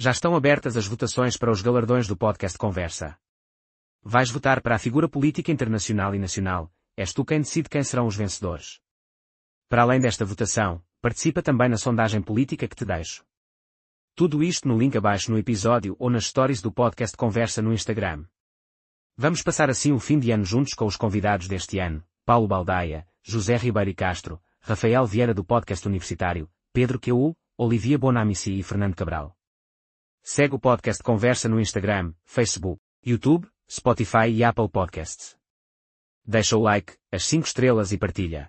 Já estão abertas as votações para os galardões do podcast Conversa. Vais votar para a figura política internacional e nacional, és tu quem decide quem serão os vencedores. Para além desta votação, participa também na sondagem política que te deixo. Tudo isto no link abaixo no episódio ou nas stories do podcast Conversa no Instagram. Vamos passar assim o fim de ano juntos com os convidados deste ano, Paulo Baldaia, José Ribeiro Castro, Rafael Vieira do podcast universitário, Pedro Queul, Olivia Bonamici e Fernando Cabral. Segue o podcast Conversa no Instagram, Facebook, YouTube, Spotify e Apple Podcasts. Deixa o like, as 5 estrelas e partilha.